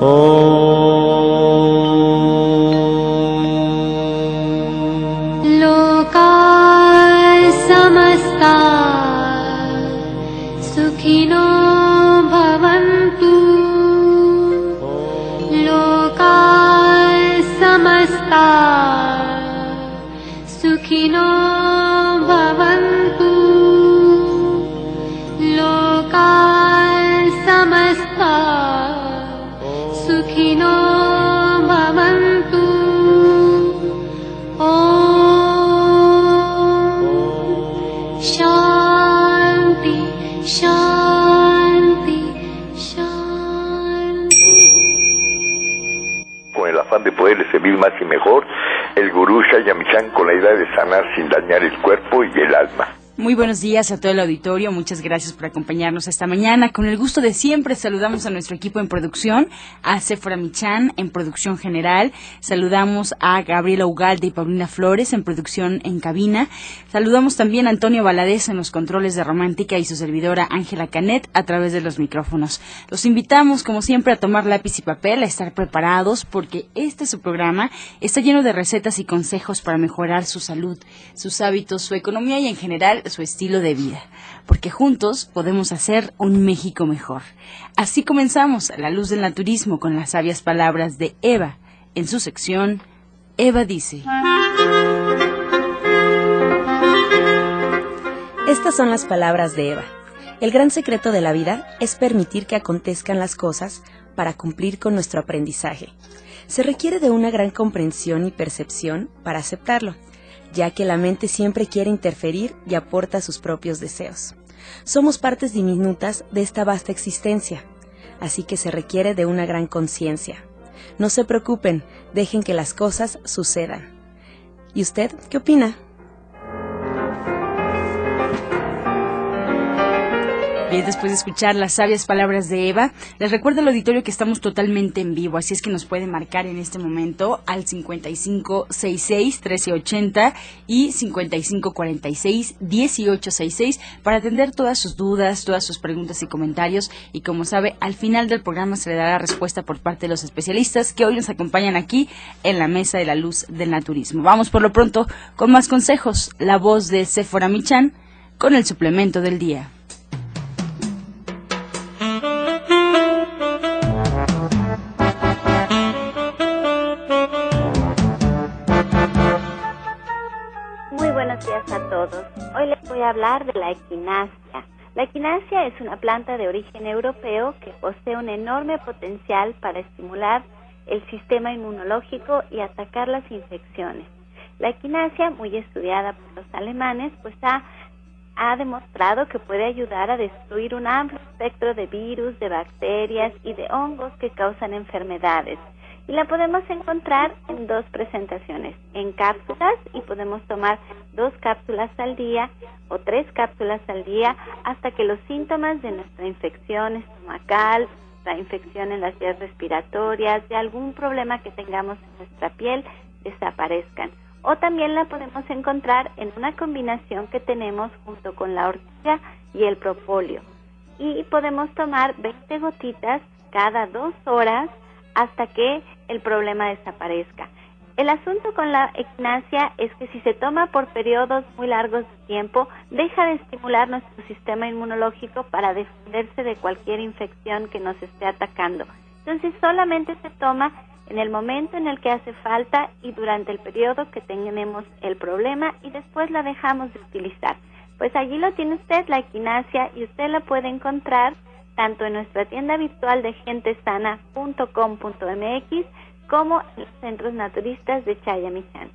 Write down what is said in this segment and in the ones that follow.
Muy buenos días a todo el auditorio. Muchas gracias por acompañarnos esta mañana. Con el gusto de siempre saludamos a nuestro equipo en producción, a Sephora Michan en producción general. Saludamos a Gabriela Ugalde y Paulina Flores en producción en cabina. Saludamos también a Antonio Valadez en los controles de Romántica y su servidora Ángela Canet a través de los micrófonos. Los invitamos, como siempre, a tomar lápiz y papel, a estar preparados porque este su programa está lleno de recetas y consejos para mejorar su salud, sus hábitos, su economía y en general su estilo de vida, porque juntos podemos hacer un México mejor. Así comenzamos a la luz del naturismo con las sabias palabras de Eva en su sección Eva dice. Estas son las palabras de Eva. El gran secreto de la vida es permitir que acontezcan las cosas para cumplir con nuestro aprendizaje. Se requiere de una gran comprensión y percepción para aceptarlo ya que la mente siempre quiere interferir y aporta sus propios deseos. Somos partes diminutas de esta vasta existencia, así que se requiere de una gran conciencia. No se preocupen, dejen que las cosas sucedan. ¿Y usted qué opina? Bien, después de escuchar las sabias palabras de Eva, les recuerdo al auditorio que estamos totalmente en vivo, así es que nos puede marcar en este momento al 5566-1380 y 5546-1866 para atender todas sus dudas, todas sus preguntas y comentarios. Y como sabe, al final del programa se le dará respuesta por parte de los especialistas que hoy nos acompañan aquí en la Mesa de la Luz del Naturismo. Vamos por lo pronto con más consejos. La voz de Sephora Michan con el suplemento del día. Voy hablar de la equinacia. La equinacia es una planta de origen europeo que posee un enorme potencial para estimular el sistema inmunológico y atacar las infecciones. La equinacia, muy estudiada por los alemanes, pues ha, ha demostrado que puede ayudar a destruir un amplio espectro de virus, de bacterias y de hongos que causan enfermedades y la podemos encontrar en dos presentaciones, en cápsulas y podemos tomar dos cápsulas al día o tres cápsulas al día hasta que los síntomas de nuestra infección estomacal, la infección en las vías respiratorias, de algún problema que tengamos en nuestra piel desaparezcan. O también la podemos encontrar en una combinación que tenemos junto con la orquídea y el propóleo. Y podemos tomar 20 gotitas cada dos horas hasta que el problema desaparezca. El asunto con la equinacia es que si se toma por periodos muy largos de tiempo, deja de estimular nuestro sistema inmunológico para defenderse de cualquier infección que nos esté atacando. Entonces solamente se toma en el momento en el que hace falta y durante el periodo que tenemos el problema y después la dejamos de utilizar. Pues allí lo tiene usted, la equinacia, y usted la puede encontrar tanto en nuestra tienda virtual de gentesana.com.mx como los centros naturistas de Chayamichán.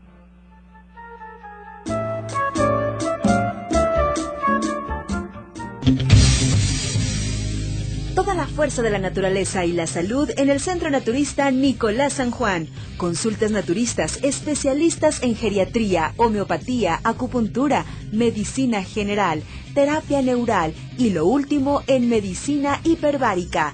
Toda la fuerza de la naturaleza y la salud en el Centro Naturista Nicolás San Juan. Consultas naturistas, especialistas en geriatría, homeopatía, acupuntura, medicina general, terapia neural y lo último en medicina hiperbárica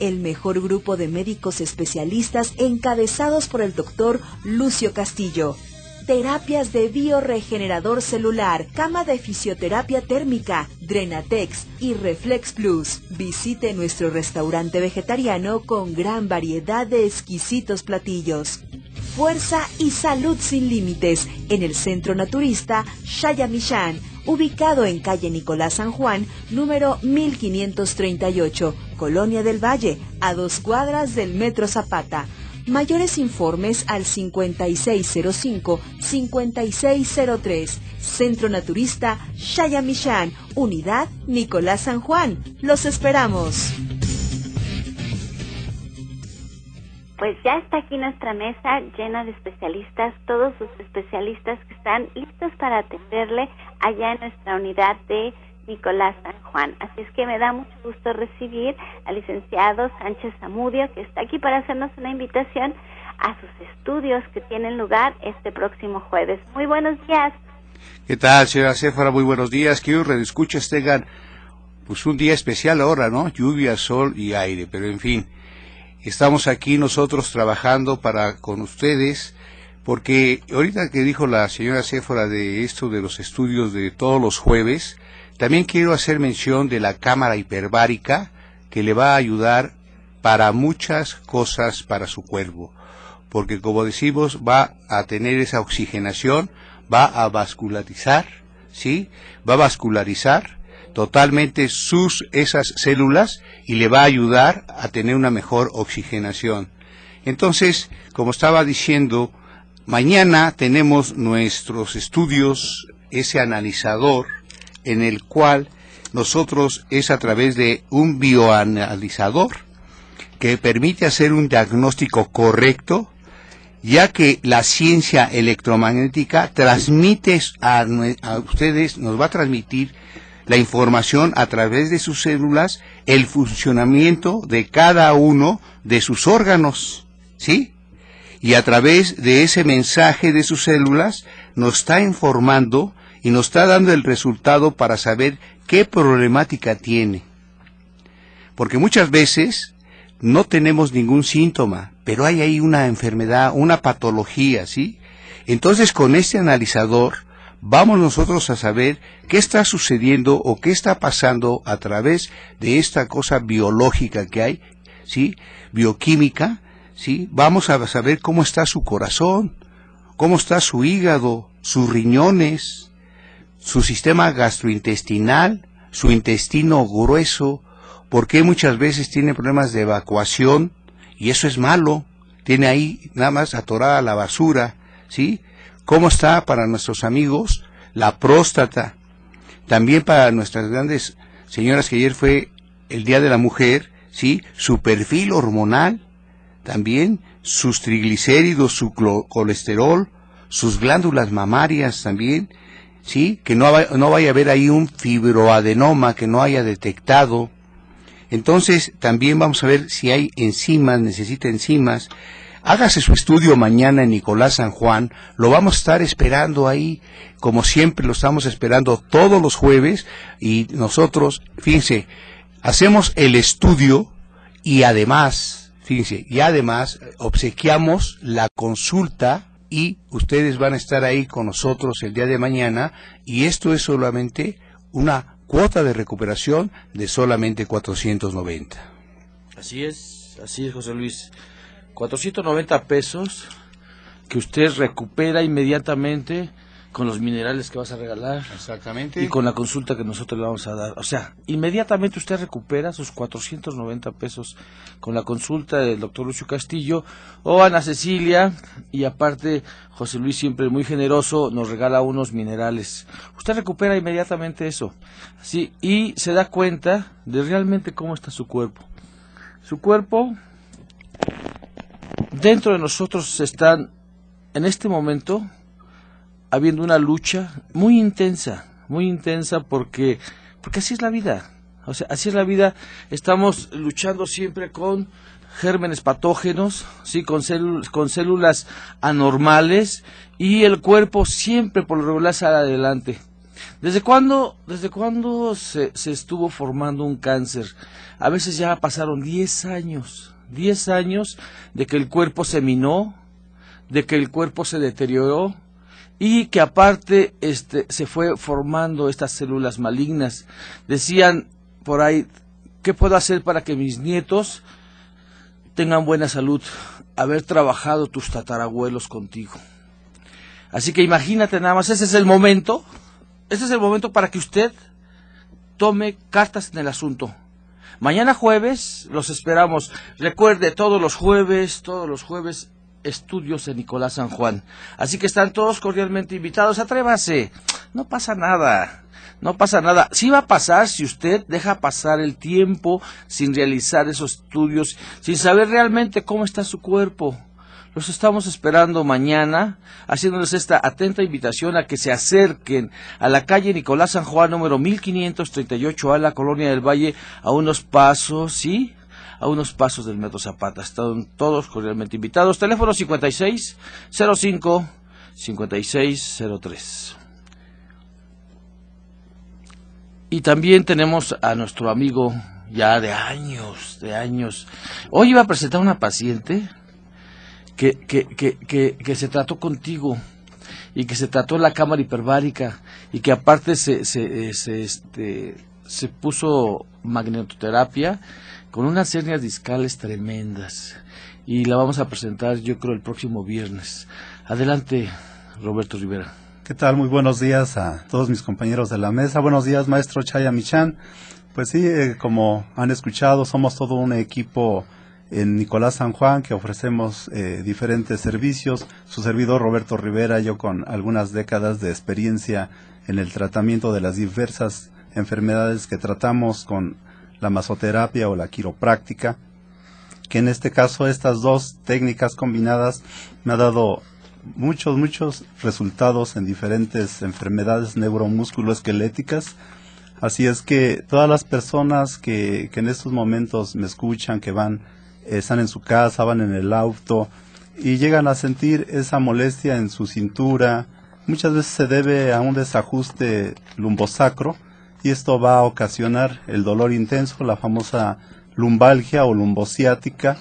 El mejor grupo de médicos especialistas encabezados por el doctor Lucio Castillo terapias de bioregenerador celular, cama de fisioterapia térmica, Drenatex y Reflex Plus. Visite nuestro restaurante vegetariano con gran variedad de exquisitos platillos. Fuerza y salud sin límites en el Centro Naturista Shayamishan, ubicado en calle Nicolás San Juan, número 1538, Colonia del Valle, a dos cuadras del Metro Zapata. Mayores informes al 5605-5603. Centro Naturista Shayamishan, Unidad Nicolás San Juan. Los esperamos. Pues ya está aquí nuestra mesa llena de especialistas, todos los especialistas que están listos para atenderle allá en nuestra unidad de Nicolás San Juan. Así es que me da mucho gusto recibir al licenciado Sánchez Zamudio, que está aquí para hacernos una invitación a sus estudios que tienen lugar este próximo jueves. Muy buenos días. ¿Qué tal, señora Céfara? Muy buenos días. Quiero redescuchas tengan pues un día especial ahora, ¿no? Lluvia, sol y aire, pero en fin, estamos aquí nosotros trabajando para con ustedes porque ahorita que dijo la señora Céfora de esto de los estudios de todos los jueves, también quiero hacer mención de la cámara hiperbárica que le va a ayudar para muchas cosas para su cuerpo, porque como decimos va a tener esa oxigenación, va a vascularizar, ¿sí? Va a vascularizar totalmente sus esas células y le va a ayudar a tener una mejor oxigenación. Entonces, como estaba diciendo, mañana tenemos nuestros estudios, ese analizador en el cual nosotros es a través de un bioanalizador que permite hacer un diagnóstico correcto, ya que la ciencia electromagnética transmite a, ustedes, nos va a transmitir la información a través de sus células, el funcionamiento de cada uno de sus órganos, ¿sí? Y a través de ese mensaje de sus células nos está informando y nos está dando el resultado para saber qué problemática tiene. Porque muchas veces no tenemos ningún síntoma, pero hay ahí una enfermedad, una patología, ¿sí? Entonces con este analizador vamos nosotros a saber qué está sucediendo o qué está pasando a través de esta cosa biológica que hay, ¿sí? Bioquímica, ¿sí? Vamos a saber cómo está su corazón, cómo está su hígado, sus riñones, su sistema gastrointestinal, su intestino grueso, porque muchas veces tiene problemas de evacuación y eso es malo. Tiene ahí nada más atorada la basura, ¿sí? ¿Cómo está para nuestros amigos la próstata? También para nuestras grandes señoras que ayer fue el Día de la Mujer, ¿sí? Su perfil hormonal, también sus triglicéridos, su colesterol, sus glándulas mamarias también, ¿sí? Que no, no vaya a haber ahí un fibroadenoma que no haya detectado. Entonces, también vamos a ver si hay enzimas, necesita enzimas. Hágase su estudio mañana en Nicolás San Juan, lo vamos a estar esperando ahí, como siempre lo estamos esperando todos los jueves, y nosotros, fíjense, hacemos el estudio y además, fíjense, y además obsequiamos la consulta y ustedes van a estar ahí con nosotros el día de mañana y esto es solamente una cuota de recuperación de solamente 490. Así es, así es José Luis. 490 pesos que usted recupera inmediatamente con los minerales que vas a regalar. Exactamente. Y con la consulta que nosotros le vamos a dar. O sea, inmediatamente usted recupera sus 490 pesos con la consulta del doctor Lucio Castillo o Ana Cecilia. Y aparte, José Luis siempre muy generoso nos regala unos minerales. Usted recupera inmediatamente eso. Sí, y se da cuenta de realmente cómo está su cuerpo. Su cuerpo, dentro de nosotros están, en este momento, habiendo una lucha muy intensa, muy intensa porque, porque así es la vida. O sea, así es la vida. Estamos luchando siempre con gérmenes patógenos, sí, con, con células anormales y el cuerpo siempre por lo regular sale adelante. ¿Desde cuándo, desde cuándo se, se estuvo formando un cáncer? A veces ya pasaron 10 años, 10 años de que el cuerpo se minó, de que el cuerpo se deterioró y que aparte este, se fue formando estas células malignas. Decían por ahí, ¿qué puedo hacer para que mis nietos tengan buena salud? Haber trabajado tus tatarabuelos contigo. Así que imagínate nada más, ese es el momento, ese es el momento para que usted tome cartas en el asunto. Mañana jueves los esperamos. Recuerde, todos los jueves, todos los jueves estudios de Nicolás San Juan. Así que están todos cordialmente invitados. Atrévase. No pasa nada. No pasa nada. Sí va a pasar si usted deja pasar el tiempo sin realizar esos estudios, sin saber realmente cómo está su cuerpo. Los estamos esperando mañana, haciéndoles esta atenta invitación a que se acerquen a la calle Nicolás San Juan número 1538 a la Colonia del Valle a unos pasos, ¿sí? A unos pasos del Metro Zapata. Están todos cordialmente invitados. Teléfono 56 05 5603. Y también tenemos a nuestro amigo ya de años, de años. Hoy iba a presentar una paciente que, que, que, que, se trató contigo y que se trató en la cámara hiperbárica y que aparte se, se, se, este, se puso magnetoterapia con unas hernias discales tremendas y la vamos a presentar yo creo el próximo viernes. Adelante, Roberto Rivera. ¿Qué tal? Muy buenos días a todos mis compañeros de la mesa. Buenos días, maestro Chaya Michan. Pues sí, eh, como han escuchado, somos todo un equipo en Nicolás San Juan que ofrecemos eh, diferentes servicios. Su servidor Roberto Rivera, yo con algunas décadas de experiencia en el tratamiento de las diversas enfermedades que tratamos con la masoterapia o la quiropráctica, que en este caso estas dos técnicas combinadas me ha dado muchos, muchos resultados en diferentes enfermedades neuromusculoesqueléticas. Así es que todas las personas que, que en estos momentos me escuchan, que van están en su casa, van en el auto y llegan a sentir esa molestia en su cintura. Muchas veces se debe a un desajuste lumbosacro y esto va a ocasionar el dolor intenso, la famosa lumbalgia o lumbociática,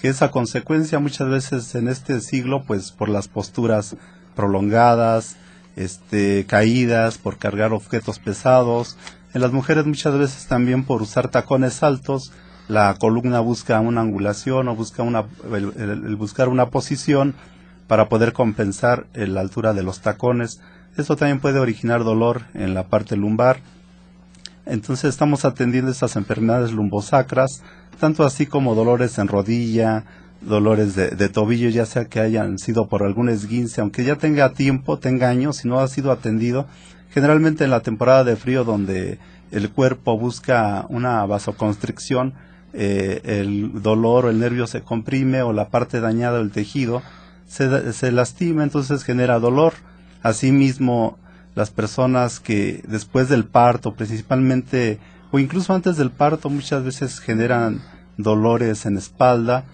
que es a consecuencia muchas veces en este siglo pues por las posturas prolongadas, este, caídas, por cargar objetos pesados. En las mujeres muchas veces también por usar tacones altos la columna busca una angulación o busca una, el, buscar una posición para poder compensar la altura de los tacones. Esto también puede originar dolor en la parte lumbar. Entonces estamos atendiendo estas enfermedades lumbosacras, tanto así como dolores en rodilla, dolores de, de, tobillo, ya sea que hayan sido por algún esguince, aunque ya tenga tiempo, tenga años, si no ha sido atendido, generalmente en la temporada de frío donde el cuerpo busca una vasoconstricción, eh, el dolor o el nervio se comprime o la parte dañada del tejido se, se lastima, entonces genera dolor. Asimismo, las personas que después del parto, principalmente, o incluso antes del parto, muchas veces generan dolores en espalda.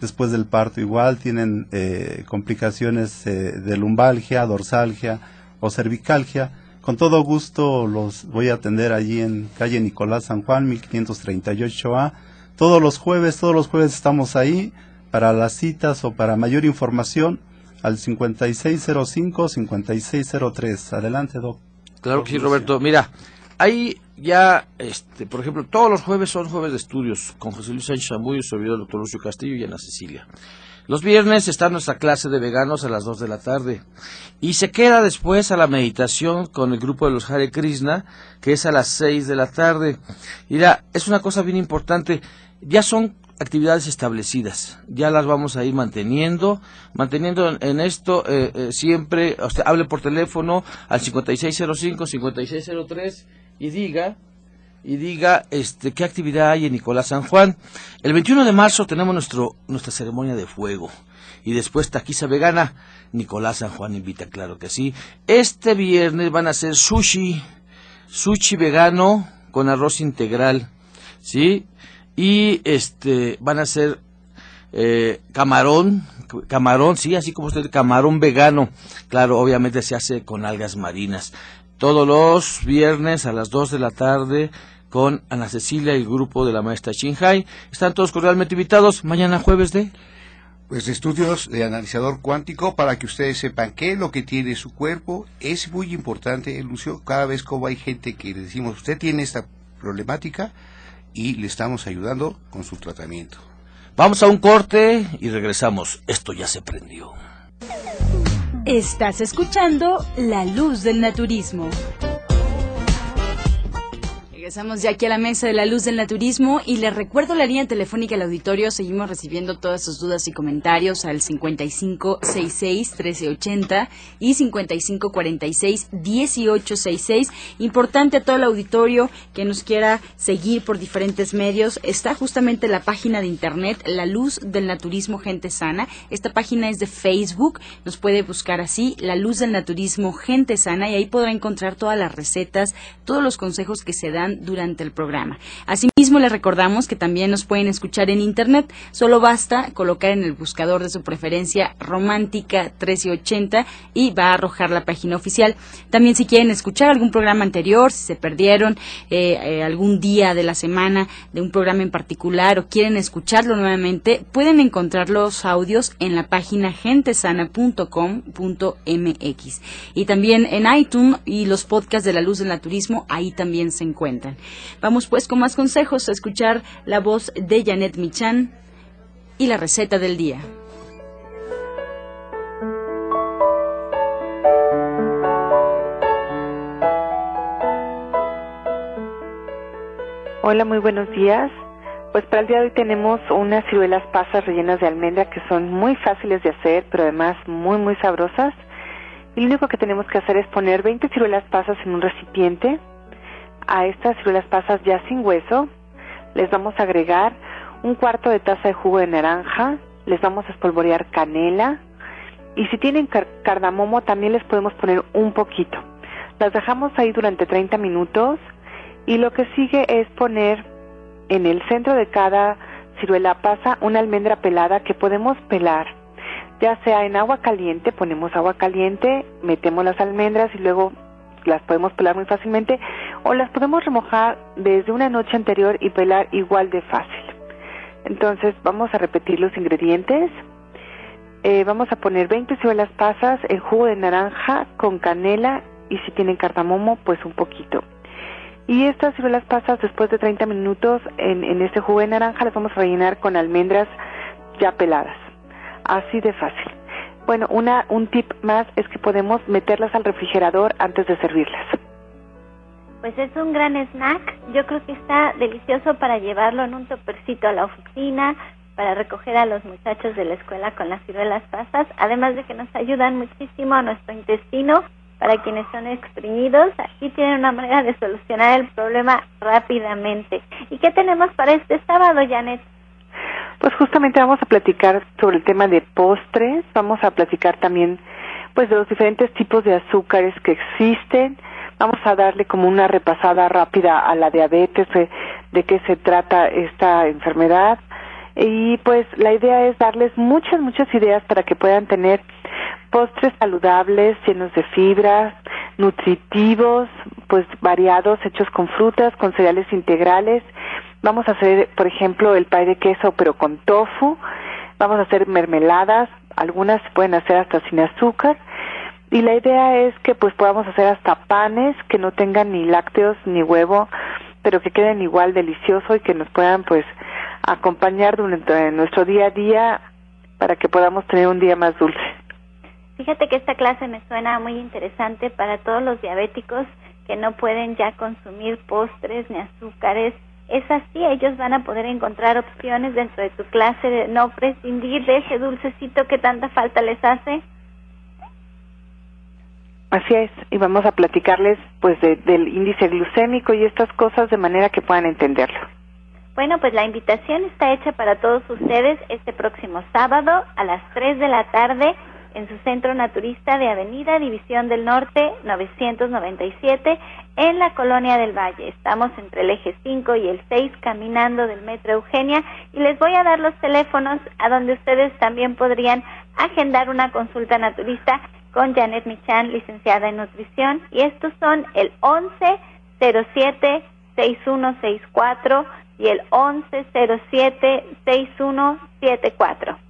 Después del parto igual tienen eh, complicaciones eh, de lumbalgia, dorsalgia o cervicalgia. Con todo gusto los voy a atender allí en calle Nicolás San Juan, 1538A todos los jueves, todos los jueves estamos ahí para las citas o para mayor información al 5605-5603. Adelante, Doc. Claro que sí, Roberto. Mira, hay ya, este, por ejemplo, todos los jueves son jueves de estudios con José Luis Sánchez su servidor, el doctor Lucio Castillo y Ana Cecilia. Los viernes está nuestra clase de veganos a las 2 de la tarde. Y se queda después a la meditación con el grupo de los Hare Krishna, que es a las 6 de la tarde. Mira, es una cosa bien importante ya son actividades establecidas, ya las vamos a ir manteniendo, manteniendo en, esto eh, eh, siempre, usted hable por teléfono al 5605-5603 y diga, y diga este qué actividad hay en Nicolás San Juan. El 21 de marzo tenemos nuestro, nuestra ceremonia de fuego y después taquiza vegana. Nicolás San Juan invita, claro que sí. Este viernes van a hacer sushi, sushi vegano con arroz integral ¿sí? Y este van a ser eh, camarón, camarón, sí, así como usted, camarón vegano. Claro, obviamente se hace con algas marinas. Todos los viernes a las 2 de la tarde con Ana Cecilia y el grupo de la maestra Shinhai. Están todos cordialmente invitados. Mañana jueves de pues estudios de analizador cuántico para que ustedes sepan qué es lo que tiene su cuerpo. Es muy importante, Lucio, cada vez como hay gente que le decimos, usted tiene esta problemática y le estamos ayudando con su tratamiento. Vamos a un corte y regresamos. Esto ya se prendió. Estás escuchando La Luz del Naturismo. Regresamos ya aquí a la mesa de la luz del naturismo y les recuerdo la línea telefónica del auditorio. Seguimos recibiendo todas sus dudas y comentarios al 5566-1380 y 5546-1866. Importante a todo el auditorio que nos quiera seguir por diferentes medios. Está justamente la página de internet La Luz del Naturismo Gente Sana. Esta página es de Facebook. Nos puede buscar así, La Luz del Naturismo Gente Sana y ahí podrá encontrar todas las recetas, todos los consejos que se dan durante el programa. Asimismo, les recordamos que también nos pueden escuchar en Internet. Solo basta colocar en el buscador de su preferencia Romántica 1380 y va a arrojar la página oficial. También si quieren escuchar algún programa anterior, si se perdieron eh, eh, algún día de la semana de un programa en particular o quieren escucharlo nuevamente, pueden encontrar los audios en la página gentesana.com.mx. Y también en iTunes y los podcasts de la luz del naturismo, ahí también se encuentran. Vamos pues con más consejos a escuchar la voz de Janet Michan y la receta del día. Hola, muy buenos días. Pues para el día de hoy tenemos unas ciruelas pasas rellenas de almendra que son muy fáciles de hacer, pero además muy, muy sabrosas. Y lo único que tenemos que hacer es poner 20 ciruelas pasas en un recipiente, a estas ciruelas pasas ya sin hueso, les vamos a agregar un cuarto de taza de jugo de naranja, les vamos a espolvorear canela y si tienen cardamomo también les podemos poner un poquito. Las dejamos ahí durante 30 minutos y lo que sigue es poner en el centro de cada ciruela pasa una almendra pelada que podemos pelar. Ya sea en agua caliente, ponemos agua caliente, metemos las almendras y luego las podemos pelar muy fácilmente o las podemos remojar desde una noche anterior y pelar igual de fácil. Entonces vamos a repetir los ingredientes. Eh, vamos a poner 20 ciruelas pasas, el jugo de naranja con canela y si tienen cardamomo pues un poquito. Y estas ciruelas pasas después de 30 minutos en, en este jugo de naranja las vamos a rellenar con almendras ya peladas. Así de fácil. Bueno, una, un tip más es que podemos meterlas al refrigerador antes de servirlas. Pues es un gran snack. Yo creo que está delicioso para llevarlo en un topercito a la oficina, para recoger a los muchachos de la escuela con las ciruelas pasas, además de que nos ayudan muchísimo a nuestro intestino para quienes son exprimidos. Aquí tienen una manera de solucionar el problema rápidamente. ¿Y qué tenemos para este sábado, Janet? Pues justamente vamos a platicar sobre el tema de postres, vamos a platicar también pues de los diferentes tipos de azúcares que existen, vamos a darle como una repasada rápida a la diabetes, de, de qué se trata esta enfermedad. Y pues la idea es darles muchas, muchas ideas para que puedan tener postres saludables, llenos de fibras, nutritivos, pues variados, hechos con frutas, con cereales integrales Vamos a hacer, por ejemplo, el pay de queso, pero con tofu. Vamos a hacer mermeladas. Algunas se pueden hacer hasta sin azúcar. Y la idea es que pues podamos hacer hasta panes que no tengan ni lácteos ni huevo, pero que queden igual delicioso y que nos puedan pues acompañar durante nuestro día a día para que podamos tener un día más dulce. Fíjate que esta clase me suena muy interesante para todos los diabéticos que no pueden ya consumir postres ni azúcares es así, ellos van a poder encontrar opciones dentro de tu clase de no prescindir de ese dulcecito que tanta falta les hace. Así es, y vamos a platicarles pues del índice glucémico y estas cosas de manera que puedan entenderlo. Bueno, pues la invitación está hecha para todos ustedes este próximo sábado a las 3 de la tarde en su centro naturista de Avenida División del Norte 997 en la Colonia del Valle. Estamos entre el eje 5 y el 6 caminando del Metro Eugenia y les voy a dar los teléfonos a donde ustedes también podrían agendar una consulta naturista con Janet Michan, licenciada en nutrición y estos son el 11 07 6164 y el 11 07 6174.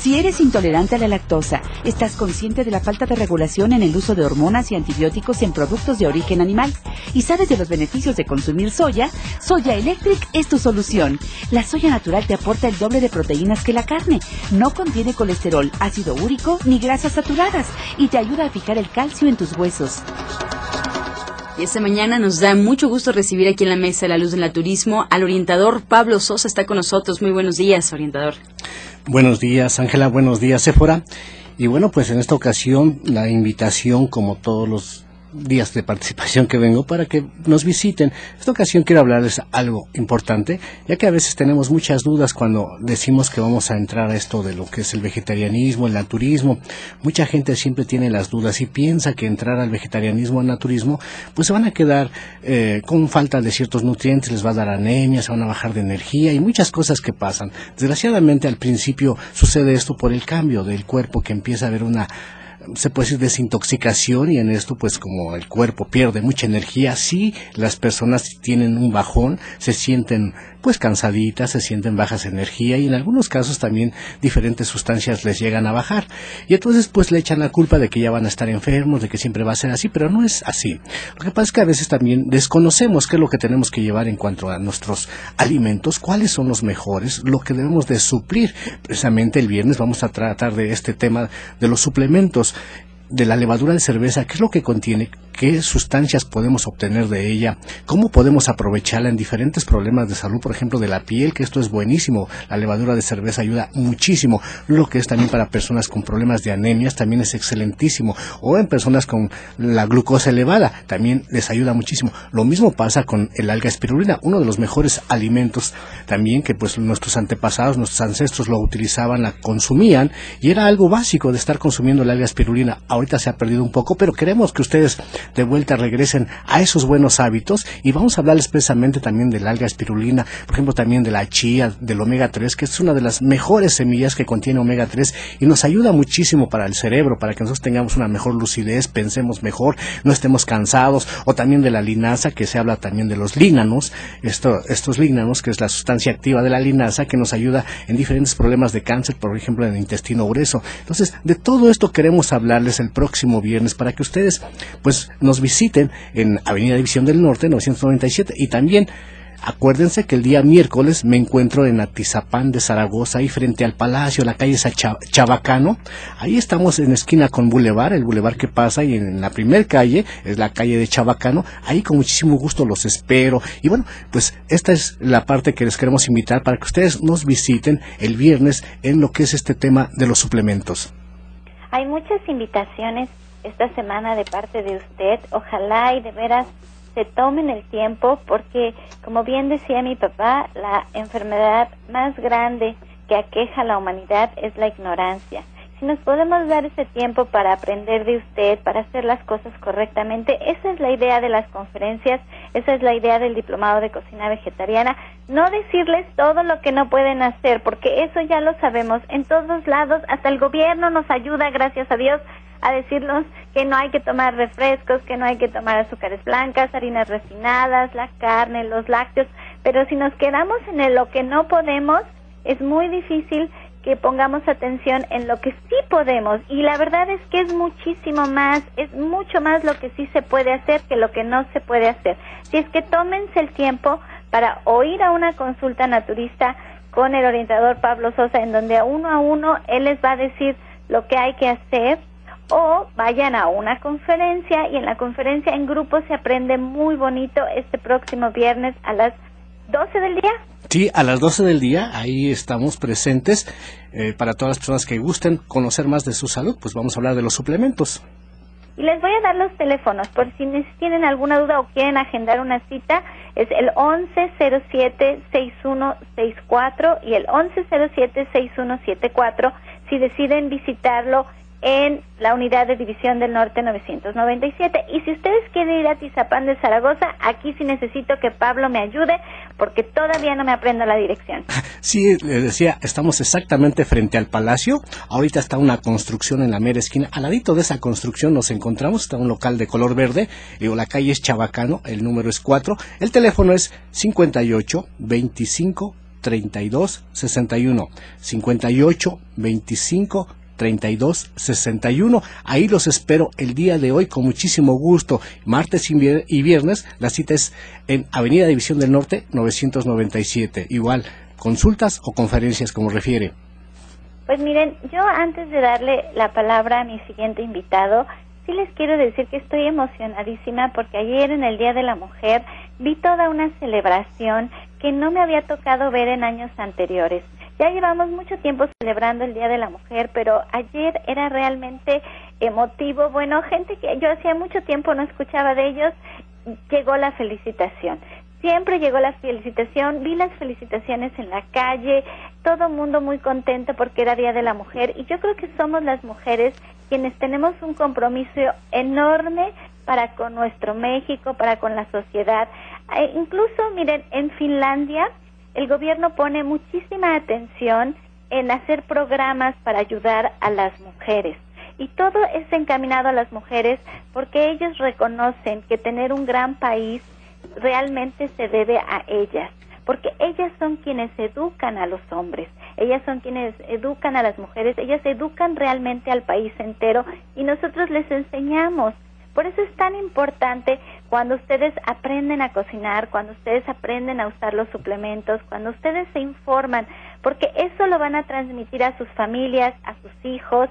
Si eres intolerante a la lactosa, estás consciente de la falta de regulación en el uso de hormonas y antibióticos en productos de origen animal. ¿Y sabes de los beneficios de consumir soya? Soya Electric es tu solución. La soya natural te aporta el doble de proteínas que la carne. No contiene colesterol, ácido úrico ni grasas saturadas y te ayuda a fijar el calcio en tus huesos. Y esta mañana nos da mucho gusto recibir aquí en la mesa la luz del naturismo al orientador Pablo Sosa. Está con nosotros. Muy buenos días, orientador. Buenos días, Ángela. Buenos días, Sephora. Y bueno, pues en esta ocasión la invitación, como todos los días de participación que vengo para que nos visiten. Esta ocasión quiero hablarles algo importante, ya que a veces tenemos muchas dudas cuando decimos que vamos a entrar a esto de lo que es el vegetarianismo, el naturismo. Mucha gente siempre tiene las dudas y piensa que entrar al vegetarianismo al naturismo, pues se van a quedar eh, con falta de ciertos nutrientes, les va a dar anemia, se van a bajar de energía y muchas cosas que pasan. Desgraciadamente al principio sucede esto por el cambio del cuerpo que empieza a haber una se puede decir desintoxicación y en esto pues como el cuerpo pierde mucha energía, sí las personas tienen un bajón, se sienten pues cansaditas, se sienten bajas de energía y en algunos casos también diferentes sustancias les llegan a bajar. Y entonces pues le echan la culpa de que ya van a estar enfermos, de que siempre va a ser así, pero no es así. Lo que pasa es que a veces también desconocemos qué es lo que tenemos que llevar en cuanto a nuestros alimentos, cuáles son los mejores, lo que debemos de suplir. Precisamente el viernes vamos a tratar de este tema de los suplementos de la levadura de cerveza, qué es lo que contiene, qué sustancias podemos obtener de ella, cómo podemos aprovecharla en diferentes problemas de salud, por ejemplo, de la piel, que esto es buenísimo. La levadura de cerveza ayuda muchísimo. Lo que es también para personas con problemas de anemias también es excelentísimo. O en personas con la glucosa elevada también les ayuda muchísimo. Lo mismo pasa con el alga espirulina, uno de los mejores alimentos también que pues nuestros antepasados, nuestros ancestros lo utilizaban, la consumían y era algo básico de estar consumiendo el alga espirulina. Ahorita se ha perdido un poco, pero queremos que ustedes de vuelta regresen a esos buenos hábitos y vamos a hablarles precisamente también del alga espirulina, por ejemplo también de la chía, del omega 3, que es una de las mejores semillas que contiene omega 3 y nos ayuda muchísimo para el cerebro, para que nosotros tengamos una mejor lucidez, pensemos mejor, no estemos cansados, o también de la linaza, que se habla también de los lígnanos, esto, estos lígnanos, que es la sustancia activa de la linaza, que nos ayuda en diferentes problemas de cáncer, por ejemplo en el intestino grueso. Entonces, de todo esto queremos hablarles el próximo viernes para que ustedes pues nos visiten en Avenida División del Norte 997 y también Acuérdense que el día miércoles me encuentro en Atizapán de Zaragoza, ahí frente al Palacio, la calle Chabacano. Ahí estamos en esquina con Boulevard, el Boulevard que pasa, y en la primer calle es la calle de Chabacano. Ahí con muchísimo gusto los espero. Y bueno, pues esta es la parte que les queremos invitar para que ustedes nos visiten el viernes en lo que es este tema de los suplementos. Hay muchas invitaciones esta semana de parte de usted. Ojalá y de veras se tomen el tiempo porque, como bien decía mi papá, la enfermedad más grande que aqueja a la humanidad es la ignorancia. Si nos podemos dar ese tiempo para aprender de usted, para hacer las cosas correctamente, esa es la idea de las conferencias, esa es la idea del diplomado de cocina vegetariana, no decirles todo lo que no pueden hacer, porque eso ya lo sabemos en todos lados, hasta el gobierno nos ayuda, gracias a Dios, a decirnos que no hay que tomar refrescos, que no hay que tomar azúcares blancas, harinas refinadas, la carne, los lácteos, pero si nos quedamos en lo que no podemos, es muy difícil que pongamos atención en lo que sí podemos y la verdad es que es muchísimo más, es mucho más lo que sí se puede hacer que lo que no se puede hacer. Si es que tómense el tiempo para oír a una consulta naturista con el orientador Pablo Sosa en donde a uno a uno él les va a decir lo que hay que hacer o vayan a una conferencia y en la conferencia en grupo se aprende muy bonito este próximo viernes a las 12 del día. Sí, a las 12 del día, ahí estamos presentes. Eh, para todas las personas que gusten conocer más de su salud, pues vamos a hablar de los suplementos. Y les voy a dar los teléfonos por si tienen alguna duda o quieren agendar una cita. Es el 1107-6164 y el 1107-6174 si deciden visitarlo en la unidad de División del Norte 997. Y si ustedes quieren ir a Tizapán de Zaragoza, aquí sí necesito que Pablo me ayude porque todavía no me aprendo la dirección. Sí, le decía, estamos exactamente frente al palacio. Ahorita está una construcción en la mera esquina. Al ladito de esa construcción nos encontramos, está un local de color verde. Digo, la calle es Chabacano, el número es 4. El teléfono es 58 25 32 61. 58 25 3261. Ahí los espero el día de hoy con muchísimo gusto. Martes y viernes la cita es en Avenida División del Norte 997. Igual, consultas o conferencias como refiere. Pues miren, yo antes de darle la palabra a mi siguiente invitado, sí les quiero decir que estoy emocionadísima porque ayer en el Día de la Mujer vi toda una celebración que no me había tocado ver en años anteriores. Ya llevamos mucho tiempo celebrando el Día de la Mujer, pero ayer era realmente emotivo. Bueno, gente que yo hacía mucho tiempo no escuchaba de ellos, llegó la felicitación. Siempre llegó la felicitación, vi las felicitaciones en la calle, todo mundo muy contento porque era Día de la Mujer y yo creo que somos las mujeres quienes tenemos un compromiso enorme para con nuestro México, para con la sociedad. E incluso, miren, en Finlandia el gobierno pone muchísima atención en hacer programas para ayudar a las mujeres. Y todo es encaminado a las mujeres porque ellos reconocen que tener un gran país realmente se debe a ellas, porque ellas son quienes educan a los hombres, ellas son quienes educan a las mujeres, ellas educan realmente al país entero y nosotros les enseñamos por eso es tan importante cuando ustedes aprenden a cocinar, cuando ustedes aprenden a usar los suplementos, cuando ustedes se informan, porque eso lo van a transmitir a sus familias, a sus hijos.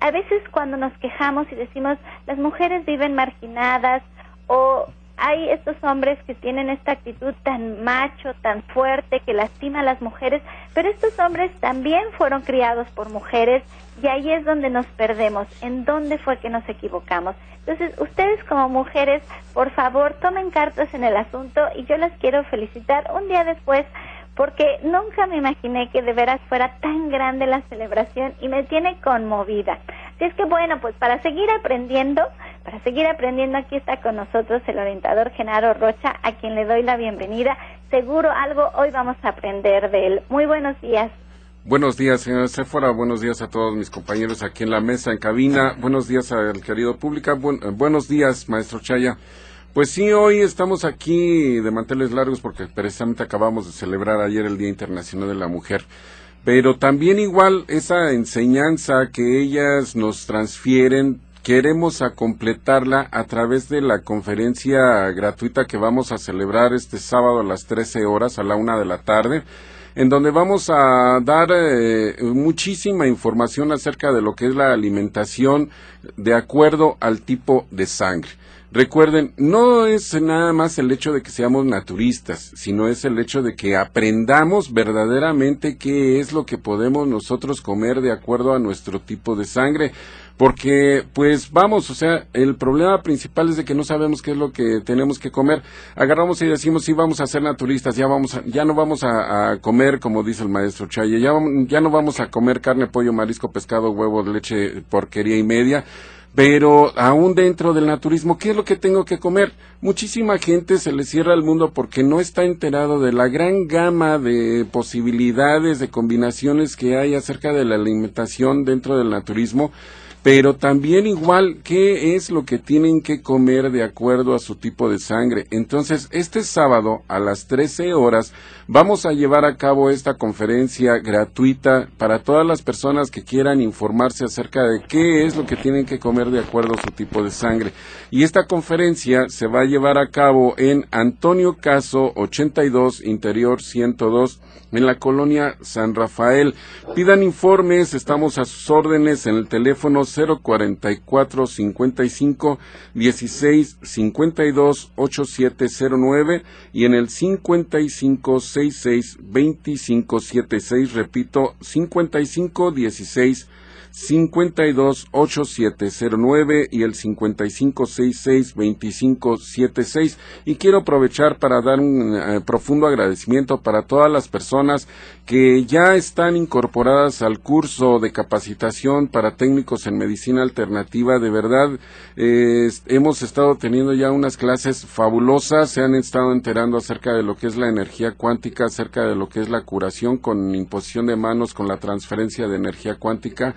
A veces cuando nos quejamos y decimos las mujeres viven marginadas o hay estos hombres que tienen esta actitud tan macho, tan fuerte, que lastima a las mujeres, pero estos hombres también fueron criados por mujeres y ahí es donde nos perdemos, en dónde fue que nos equivocamos. Entonces, ustedes como mujeres, por favor, tomen cartas en el asunto y yo las quiero felicitar un día después porque nunca me imaginé que de veras fuera tan grande la celebración y me tiene conmovida. Así es que bueno, pues para seguir aprendiendo, para seguir aprendiendo aquí está con nosotros el orientador Genaro Rocha, a quien le doy la bienvenida. Seguro algo hoy vamos a aprender de él. Muy buenos días. Buenos días, señora Sephora. Buenos días a todos mis compañeros aquí en la mesa, en cabina. Buenos días al querido público. Eh, buenos días, maestro Chaya. Pues sí, hoy estamos aquí de manteles largos porque precisamente acabamos de celebrar ayer el Día Internacional de la Mujer. Pero también igual esa enseñanza que ellas nos transfieren, queremos a completarla a través de la conferencia gratuita que vamos a celebrar este sábado a las 13 horas, a la una de la tarde en donde vamos a dar eh, muchísima información acerca de lo que es la alimentación de acuerdo al tipo de sangre. Recuerden, no es nada más el hecho de que seamos naturistas, sino es el hecho de que aprendamos verdaderamente qué es lo que podemos nosotros comer de acuerdo a nuestro tipo de sangre. Porque, pues vamos, o sea, el problema principal es de que no sabemos qué es lo que tenemos que comer. Agarramos y decimos, sí, vamos a ser naturistas, ya, vamos ya no vamos a, comer, como dice el maestro Chaye, ya, ya no vamos a comer carne, pollo, marisco, pescado, huevo, leche, porquería y media pero aún dentro del naturismo, ¿qué es lo que tengo que comer? Muchísima gente se le cierra el mundo porque no está enterado de la gran gama de posibilidades, de combinaciones que hay acerca de la alimentación dentro del naturismo pero también igual qué es lo que tienen que comer de acuerdo a su tipo de sangre. Entonces, este sábado a las 13 horas vamos a llevar a cabo esta conferencia gratuita para todas las personas que quieran informarse acerca de qué es lo que tienen que comer de acuerdo a su tipo de sangre. Y esta conferencia se va a llevar a cabo en Antonio Caso 82, Interior 102 en la colonia San Rafael. Pidan informes, estamos a sus órdenes en el teléfono 044 55 16 52 8709 y en el 55 66 25 76, repito, 55 16 528709 y el 55662576 y quiero aprovechar para dar un eh, profundo agradecimiento para todas las personas que ya están incorporadas al curso de capacitación para técnicos en medicina alternativa. De verdad, eh, hemos estado teniendo ya unas clases fabulosas, se han estado enterando acerca de lo que es la energía cuántica, acerca de lo que es la curación con imposición de manos, con la transferencia de energía cuántica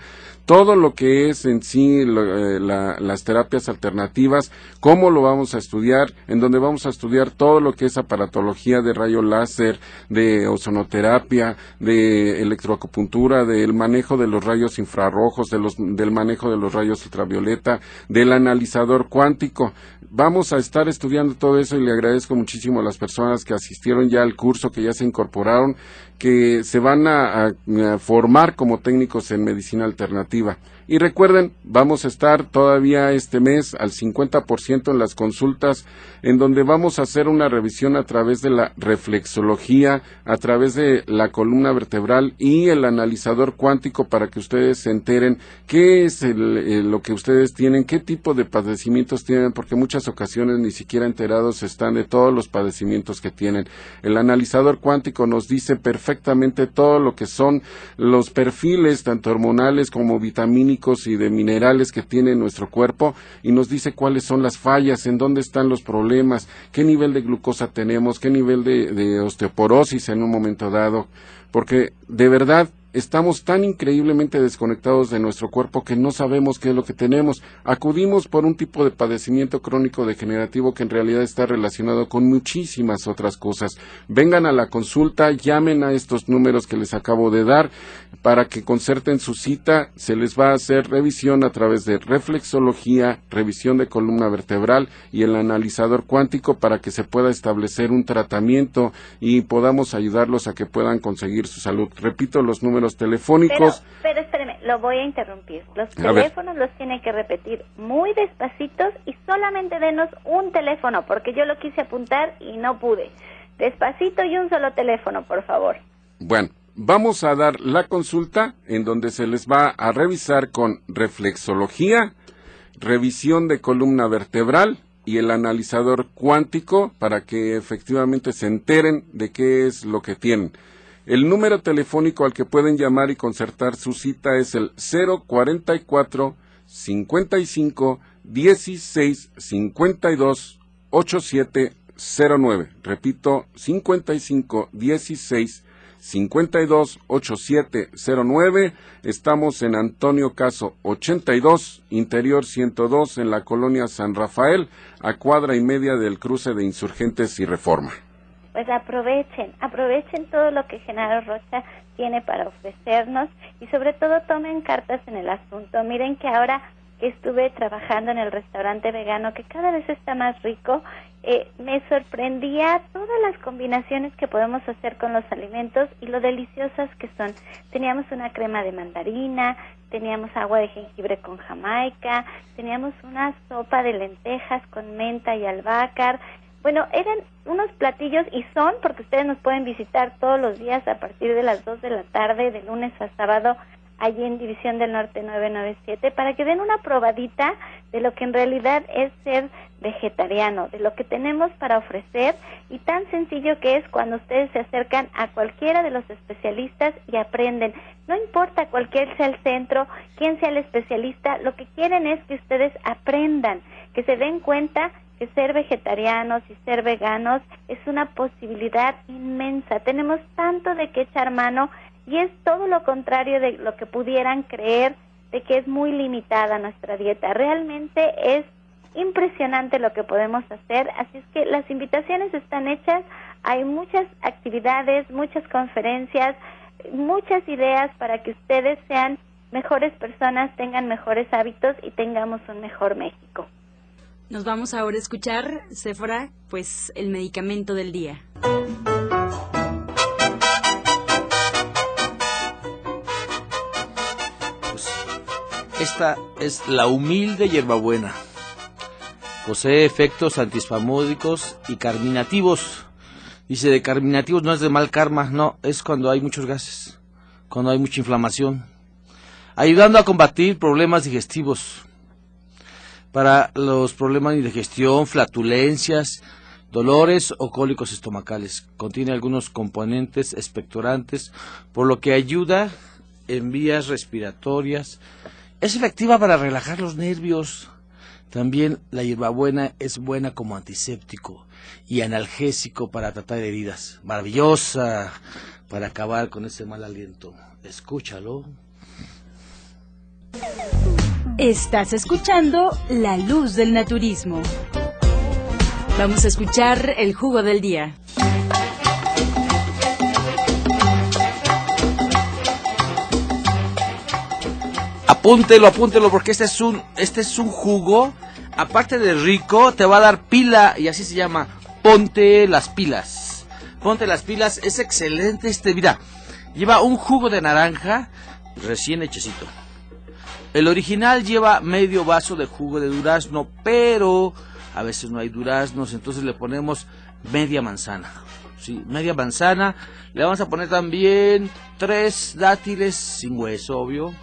todo lo que es en sí eh, las terapias alternativas, cómo lo vamos a estudiar, en donde vamos a estudiar todo lo que es aparatología de rayo láser, de ozonoterapia, de electroacupuntura, del manejo de los rayos infrarrojos, de los, del manejo de los rayos ultravioleta, del analizador cuántico. Vamos a estar estudiando todo eso y le agradezco muchísimo a las personas que asistieron ya al curso, que ya se incorporaron que se van a, formar como técnicos en medicina alternativa. Y recuerden, vamos a estar todavía este mes al 50% en las consultas, en donde vamos a hacer una revisión a través de la reflexología, a través de la columna vertebral y el analizador cuántico para que ustedes se enteren qué es lo que ustedes tienen, qué tipo de padecimientos tienen, porque muchas ocasiones ni siquiera enterados están de todos los padecimientos que tienen. El analizador cuántico nos dice perfectamente todo lo que son los perfiles, tanto hormonales como vitamínicos, y de minerales que tiene nuestro cuerpo y nos dice cuáles son las fallas, en dónde están los problemas, qué nivel de glucosa tenemos, qué nivel de, osteoporosis en un momento dado, porque de verdad estamos tan increíblemente desconectados de nuestro cuerpo que no sabemos qué es lo que tenemos. Acudimos por un tipo de padecimiento crónico degenerativo que en realidad está relacionado con muchísimas otras cosas. Vengan a la consulta, llamen a estos números que les acabo de dar para que concerten su cita. Se les va a hacer revisión a través de reflexología, revisión de columna vertebral y el analizador cuántico para que se pueda establecer un tratamiento y podamos ayudarlos a que puedan conseguir su salud. Repito los números telefónicos. Pero, espéreme, lo voy a interrumpir. Los teléfonos los tiene que repetir muy despacitos y solamente denos un teléfono, porque yo lo quise apuntar y no pude. Despacito y un solo teléfono, por favor. Bueno, vamos a dar la consulta en donde se les va a revisar con reflexología, revisión de columna vertebral y el analizador cuántico para que efectivamente se enteren de qué es lo que tienen. El número telefónico al que pueden llamar y concertar su cita es el 044 55 16 52 8709. Repito, 55 16 52 8709. Estamos en Antonio Caso 82, Interior 102, en la colonia San Rafael, a cuadra y media del cruce de Insurgentes y Reforma pues aprovechen, aprovechen todo lo que Genaro Rocha tiene para ofrecernos y sobre todo tomen cartas en el asunto. Miren que ahora que estuve trabajando en el restaurante vegano, que cada vez está más rico, eh, me sorprendía todas las combinaciones que podemos hacer con los alimentos y lo deliciosas que son. Teníamos una crema de mandarina, teníamos agua de jengibre con jamaica, teníamos una sopa de lentejas con menta y albahaca, bueno, eran unos platillos y son, porque ustedes nos pueden visitar todos los días a partir de las 2 de la tarde, de lunes a sábado, allí en División del Norte 997, para que den una probadita de lo que en realidad es ser vegetariano, de lo que tenemos para ofrecer y tan sencillo que es cuando ustedes se acercan a cualquiera de los especialistas y aprenden. No importa cualquier sea el centro, quién sea el especialista, lo que quieren es que ustedes aprendan, que se den cuenta que ser vegetarianos y ser veganos es una posibilidad inmensa. Tenemos tanto de qué echar mano y es todo lo contrario de lo que pudieran creer de que es muy limitada nuestra dieta. Realmente es impresionante lo que podemos hacer, así es que las invitaciones están hechas, hay muchas actividades, muchas conferencias, muchas ideas para que ustedes sean mejores personas, tengan mejores hábitos y tengamos un mejor México. Nos vamos ahora a escuchar, Sephora, pues el medicamento del día. Pues, esta es la humilde hierbabuena. Posee efectos antispamódicos y carminativos. Dice de carminativos no es de mal karma, no, es cuando hay muchos gases, cuando hay mucha inflamación. Ayudando a combatir problemas digestivos. Para los problemas de digestión, flatulencias, dolores o cólicos estomacales. Contiene algunos componentes expectorantes, por lo que ayuda en vías respiratorias. Es efectiva para relajar los nervios. También la hierbabuena es buena como antiséptico y analgésico para tratar heridas. Maravillosa para acabar con ese mal aliento. Escúchalo. Estás escuchando La Luz del Naturismo. Vamos a escuchar el jugo del día. Apúntelo, apúntelo, porque este es un, este es un jugo, aparte de rico, te va a dar pila, y así se llama, ponte las pilas. Ponte las pilas, es excelente este, mira, lleva un jugo de naranja recién hechecito. El original lleva medio vaso de jugo de durazno, pero a veces no hay duraznos, entonces le ponemos media manzana. Sí, media manzana. Le vamos a poner también tres dátiles sin hueso, obvio,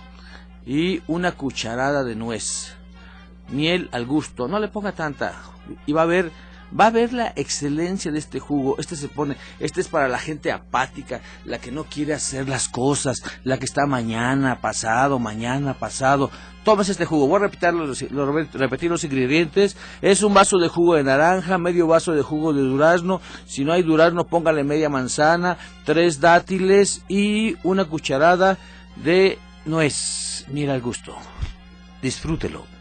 y una cucharada de nuez. Miel al gusto, no le ponga tanta. Y va a ver va a ver la excelencia de este jugo. Este se pone, este es para la gente apática, la que no quiere hacer las cosas, la que está mañana, pasado, mañana, pasado. Tomes este jugo. Voy a repetir los, repetir los ingredientes. Es un vaso de jugo de naranja, medio vaso de jugo de durazno. Si no hay durazno, póngale media manzana, tres dátiles y una cucharada de nuez. Mira el gusto. Disfrútelo.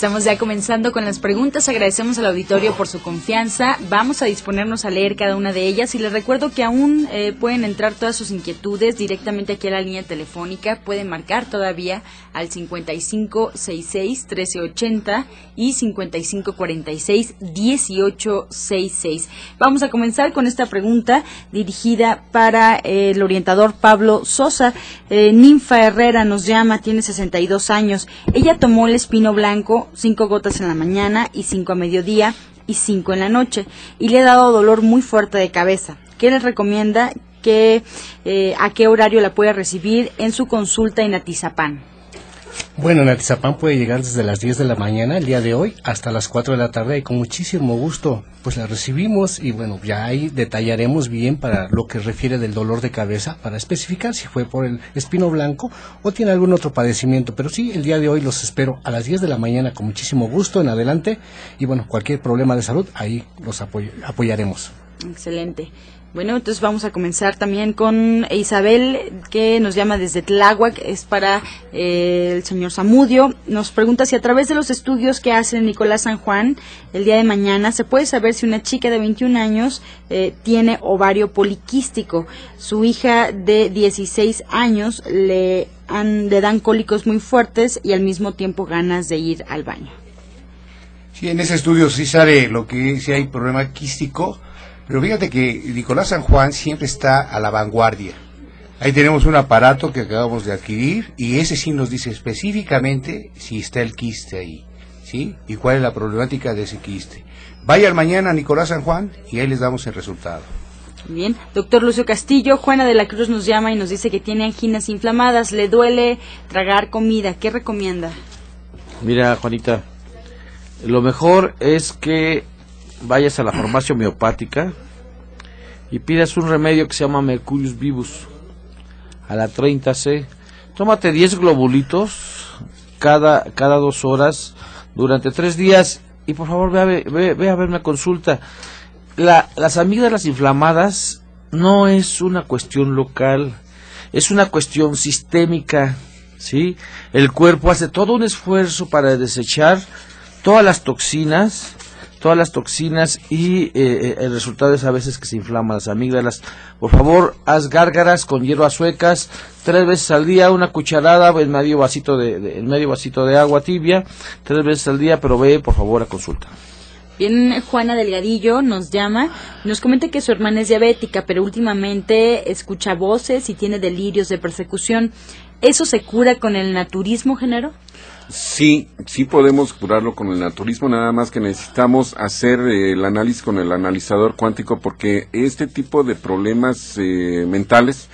Estamos ya comenzando con las preguntas. Agradecemos al auditorio por su confianza. Vamos a disponernos a leer cada una de ellas y les recuerdo que aún eh, pueden entrar todas sus inquietudes directamente aquí a la línea telefónica. Pueden marcar todavía al 5566-1380 y 5546-1866. Vamos a comenzar con esta pregunta dirigida para eh, el orientador Pablo Sosa. Eh, Ninfa Herrera nos llama, tiene 62 años. Ella tomó el espino blanco cinco gotas en la mañana y cinco a mediodía y cinco en la noche y le ha dado dolor muy fuerte de cabeza. ¿Qué le recomienda? Que, eh, ¿A qué horario la puede recibir en su consulta en Atizapán? Bueno, en puede llegar desde las 10 de la mañana el día de hoy hasta las 4 de la tarde y con muchísimo gusto pues la recibimos y bueno, ya ahí detallaremos bien para lo que refiere del dolor de cabeza para especificar si fue por el espino blanco o tiene algún otro padecimiento, pero sí, el día de hoy los espero a las 10 de la mañana con muchísimo gusto en adelante y bueno, cualquier problema de salud ahí los apoyaremos. Excelente. Bueno, entonces vamos a comenzar también con Isabel, que nos llama desde Tláhuac, es para eh, el señor Zamudio. Nos pregunta si a través de los estudios que hace Nicolás San Juan el día de mañana se puede saber si una chica de 21 años eh, tiene ovario poliquístico. Su hija de 16 años le, le dan cólicos muy fuertes y al mismo tiempo ganas de ir al baño. Sí, en ese estudio sí sale lo que si hay problema quístico pero fíjate que Nicolás San Juan siempre está a la vanguardia. Ahí tenemos un aparato que acabamos de adquirir y ese sí nos dice específicamente si está el quiste ahí, ¿sí? Y cuál es la problemática de ese quiste. Vayan mañana a Nicolás San Juan y ahí les damos el resultado. Bien, doctor Lucio Castillo, Juana de la Cruz nos llama y nos dice que tiene anginas inflamadas, le duele tragar comida, ¿qué recomienda? Mira, Juanita, lo mejor es que vayas a la farmacia homeopática y pidas un remedio que se llama Mercurius Vivus a la 30C. Tómate 10 globulitos cada, cada dos horas durante tres días y por favor ve a, ve, ve a verme a consulta. La, las amígdalas inflamadas no es una cuestión local, es una cuestión sistémica. ¿sí? El cuerpo hace todo un esfuerzo para desechar todas las toxinas todas las toxinas y eh, eh, el resultado es a veces que se inflaman las amígdalas. Por favor, haz gárgaras con hierbas suecas tres veces al día, una cucharada en medio vasito de, medio vasito de agua tibia, tres veces al día, pero ve por favor a consulta. Bien, Juana Delgadillo nos llama, nos comenta que su hermana es diabética, pero últimamente escucha voces y tiene delirios de persecución. ¿Eso se cura con el naturismo, género? Sí, sí podemos curarlo con el naturismo, nada más que necesitamos hacer eh, el análisis con el analizador cuántico porque este tipo de problemas eh, mentales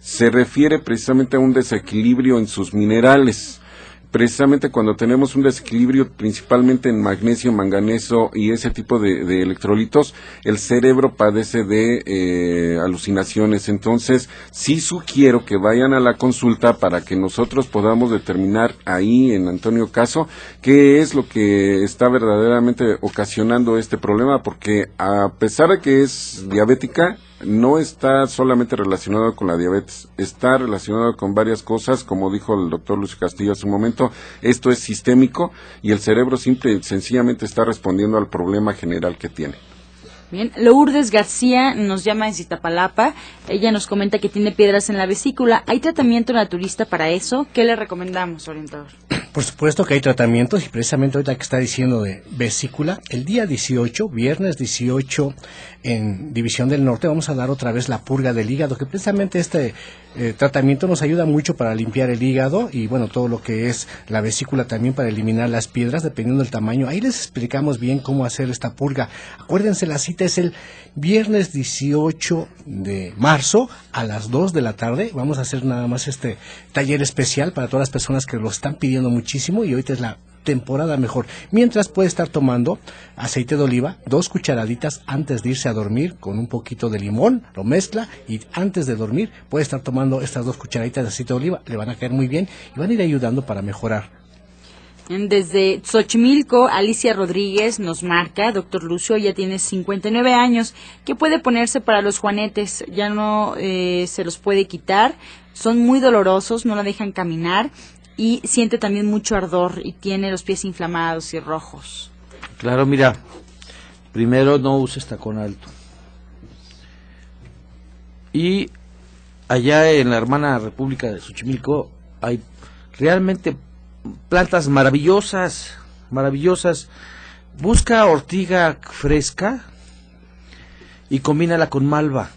se refiere precisamente a un desequilibrio en sus minerales precisamente cuando tenemos un desequilibrio principalmente en magnesio, manganeso y ese tipo de, electrolitos, el cerebro padece de eh, alucinaciones. Entonces, sí sugiero que vayan a la consulta para que nosotros podamos determinar ahí en Antonio Caso qué es lo que está verdaderamente ocasionando este problema, porque a pesar de que es diabética, no está solamente relacionado con la diabetes, está relacionado con varias cosas, como dijo el doctor Luis Castillo hace un momento, esto es sistémico y el cerebro simple sencillamente está respondiendo al problema general que tiene. Bien, Lourdes García nos llama en Iztapalapa. Ella nos comenta que tiene piedras en la vesícula. ¿Hay tratamiento naturista para eso? ¿Qué le recomendamos, orientador? Por supuesto que hay tratamientos y precisamente ahorita que está diciendo de vesícula, el día 18, viernes 18, en División del Norte vamos a dar otra vez la purga del hígado, que precisamente este eh, tratamiento nos ayuda mucho para limpiar el hígado y bueno, todo lo que es la vesícula también para eliminar las piedras dependiendo del tamaño. Ahí les explicamos bien cómo hacer esta purga. Acuérdense, la cita es el viernes 18 de marzo a las 2 de la tarde. Vamos a hacer nada más este taller especial para todas las personas que lo están pidiendo muchísimo y ahorita es la temporada mejor. Mientras puede estar tomando aceite de oliva, dos cucharaditas antes de irse a dormir con un poquito de limón, lo mezcla y antes de dormir puede estar tomando estas dos cucharaditas de aceite de oliva, le van a caer muy bien y van a ir ayudando para mejorar. Desde Xochimilco, Alicia Rodríguez nos marca, doctor Lucio ya tiene 59 años, ¿qué puede ponerse para los juanetes? Ya no eh, se los puede quitar, son muy dolorosos, no la dejan caminar y siente también mucho ardor y tiene los pies inflamados y rojos. Claro, mira, primero no uses tacón alto. Y allá en la hermana República de Xochimilco hay realmente plantas maravillosas, maravillosas. Busca ortiga fresca y combínala con malva.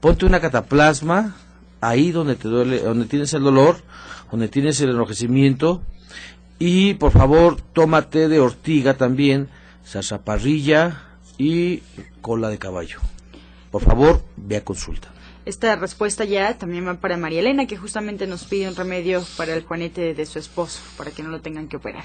Ponte una cataplasma ahí donde te duele, donde tienes el dolor donde tienes el enrojecimiento. Y por favor, tómate de ortiga también, zarzaparrilla y cola de caballo. Por favor, ve a consulta. Esta respuesta ya también va para María Elena, que justamente nos pide un remedio para el juanete de su esposo, para que no lo tengan que operar.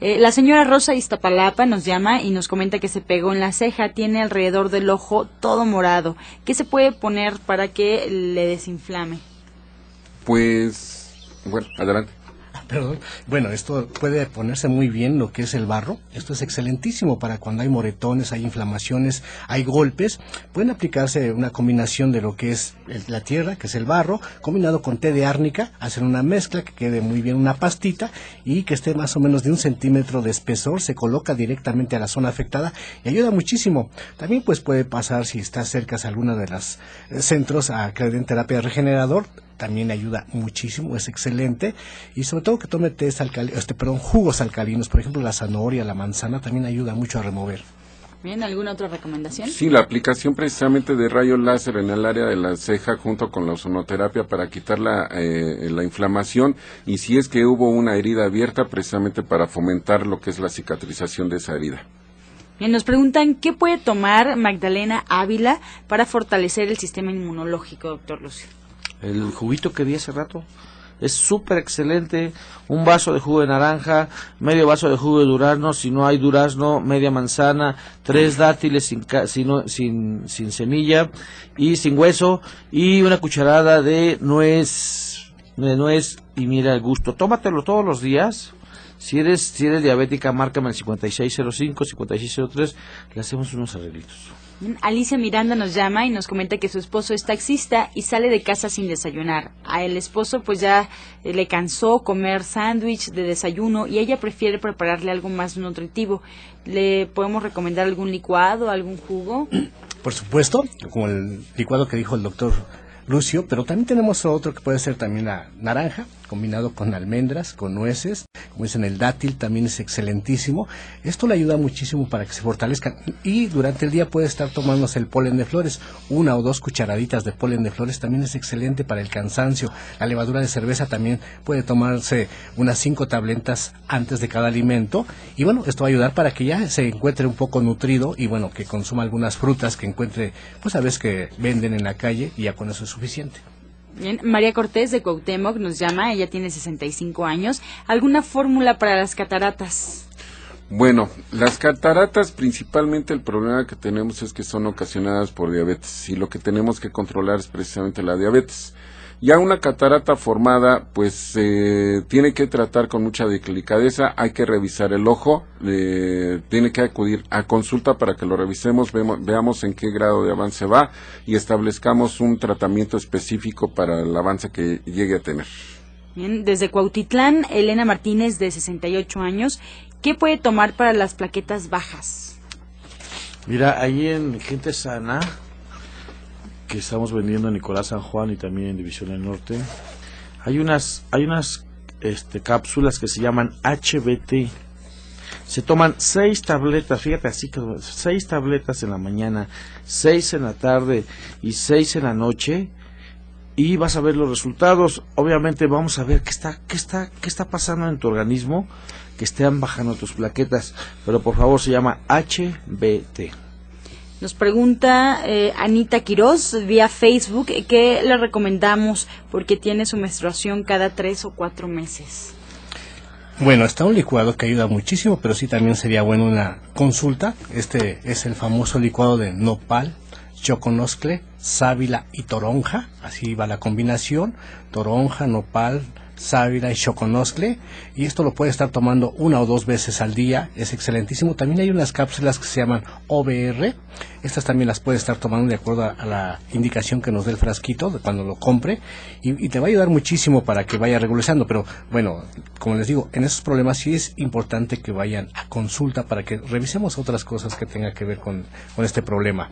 Eh, la señora Rosa Iztapalapa nos llama y nos comenta que se pegó en la ceja, tiene alrededor del ojo todo morado. ¿Qué se puede poner para que le desinflame? Pues bueno, adelante. Perdón. Bueno, esto puede ponerse muy bien lo que es el barro. Esto es excelentísimo para cuando hay moretones, hay inflamaciones, hay golpes. Pueden aplicarse una combinación de lo que es la tierra, que es el barro, combinado con té de árnica, hacer una mezcla que quede muy bien una pastita y que esté más o menos de un centímetro de espesor. Se coloca directamente a la zona afectada y ayuda muchísimo. También pues puede pasar si está cerca de alguna de los eh, centros a que den terapia regenerador también ayuda muchísimo, es excelente. Y sobre todo que tome test este, perdón, jugos alcalinos, por ejemplo la zanahoria, la manzana, también ayuda mucho a remover. Bien, ¿alguna otra recomendación? Sí, la aplicación precisamente de rayo láser en el área de la ceja junto con la ozonoterapia para quitar la, eh, la inflamación y si es que hubo una herida abierta precisamente para fomentar lo que es la cicatrización de esa herida. Bien, nos preguntan qué puede tomar Magdalena Ávila para fortalecer el sistema inmunológico, doctor Lucio el juguito que di hace rato. Es súper excelente. Un vaso de jugo de naranja, medio vaso de jugo de durazno, si no hay durazno, media manzana, tres dátiles sin, sin, sin semilla y sin hueso y una cucharada de nuez, de nuez y mira el gusto. Tómatelo todos los días. Si eres, si eres diabética, márcame el 5605, 5603, le hacemos unos arreglitos. Alicia Miranda nos llama y nos comenta que su esposo es taxista y sale de casa sin desayunar. A el esposo pues ya eh, le cansó comer sándwich de desayuno y ella prefiere prepararle algo más nutritivo. ¿Le podemos recomendar algún licuado, algún jugo? Por supuesto, como el licuado que dijo el doctor Lucio, pero también tenemos otro que puede ser también la naranja, combinado con almendras, con nueces, como dicen el dátil, también es excelentísimo. Esto le ayuda muchísimo para que se fortalezcan y durante el día puede estar tomándose el polen de flores, una o dos cucharaditas de polen de flores también es excelente para el cansancio. La levadura de cerveza también puede tomarse unas cinco tabletas antes de cada alimento y bueno, esto va a ayudar para que ya se encuentre un poco nutrido y bueno, que consuma algunas frutas que encuentre, pues a veces que venden en la calle y ya con eso es suficiente. Bien, María Cortés de Cuauhtémoc nos llama, ella tiene 65 años. ¿Alguna fórmula para las cataratas? Bueno, las cataratas principalmente el problema que tenemos es que son ocasionadas por diabetes y lo que tenemos que controlar es precisamente la diabetes. Ya una catarata formada, pues se tiene que tratar con mucha delicadeza, hay que revisar el ojo, tiene que acudir a consulta para que lo revisemos, veamos en qué grado de avance va y establezcamos un tratamiento específico para el avance que llegue a tener. Bien, desde Cuautitlán, Elena Martínez, de 68 años, ¿qué puede tomar para las plaquetas bajas? Mira, ahí en Gente Sana que estamos vendiendo en Nicolás San Juan y también en División del Norte, hay unas, hay unas este, cápsulas que se llaman HBT. Se toman seis tabletas, fíjate así, seis tabletas en la mañana, seis en la tarde y seis en la noche y vas a ver los resultados. Obviamente vamos a ver qué está, qué está, qué está pasando en tu organismo, que estén bajando tus plaquetas. Pero por favor se llama HBT. Nos pregunta eh, Anita Quiroz vía Facebook qué le recomendamos porque tiene su menstruación cada tres o cuatro meses. Bueno, está un licuado que ayuda muchísimo, pero sí también sería bueno una consulta. Este es el famoso licuado de nopal, choconoscle, sábila y toronja. Así va la combinación. Toronja, nopal, sábila y choconoscle y esto lo puede estar tomando una o dos veces al día, es excelentísimo. También hay unas cápsulas que se llaman OBR, estas también las puede estar tomando de acuerdo a, la indicación que nos dé el frasquito de cuando lo compre y, te va a ayudar muchísimo para que vaya regularizando, pero bueno, como les digo, en esos problemas sí es importante que vayan a consulta para que revisemos otras cosas que tengan que ver con este problema.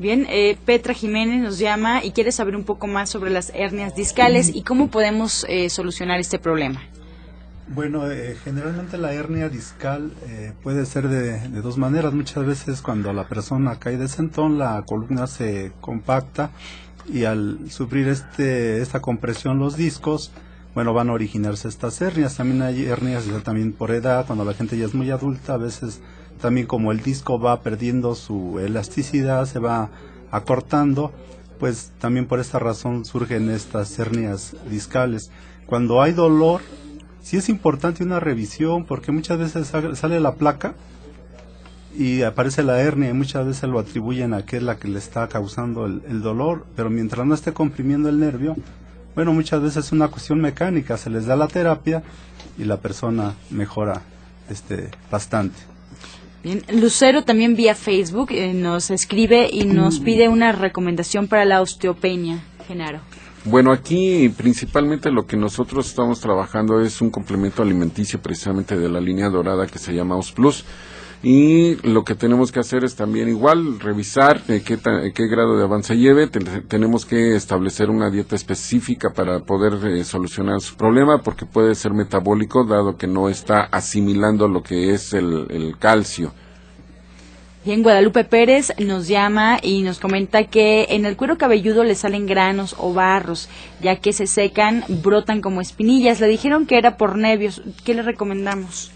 Bien, eh, Petra Jiménez nos llama y quiere saber un poco más sobre las hernias discales y cómo podemos eh, solucionar este problema. Bueno, eh, generalmente la hernia discal puede ser de, dos maneras. Muchas veces cuando la persona cae de sentón, la columna se compacta y al sufrir este, esta compresión los discos, bueno, van a originarse estas hernias. También hay hernias también por edad, cuando la gente ya es muy adulta, a veces también como el disco va perdiendo su elasticidad, se va acortando, pues también por esta razón surgen estas hernias discales. Cuando hay dolor, sí es importante una revisión porque muchas veces sale la placa y aparece la hernia y muchas veces lo atribuyen a que es la que le está causando el, el dolor, pero mientras no esté comprimiendo el nervio, bueno, muchas veces es una cuestión mecánica, se les da la terapia y la persona mejora este bastante. Bien, Lucero también vía Facebook eh, nos escribe y nos mm. pide una recomendación para la osteopenia, Genaro. Bueno, aquí principalmente lo que nosotros estamos trabajando es un complemento alimenticio precisamente de la línea dorada que se llama OS Plus y lo que tenemos que hacer es también igual revisar eh, qué, qué, grado de avance lleve. tenemos que establecer una dieta específica para poder eh, solucionar su problema porque puede ser metabólico dado que no está asimilando lo que es el, el calcio. Bien, Guadalupe Pérez nos llama y nos comenta que en el cuero cabelludo le salen granos o barros, ya que se secan, brotan como espinillas. Le dijeron que era por nervios. ¿Qué le recomendamos?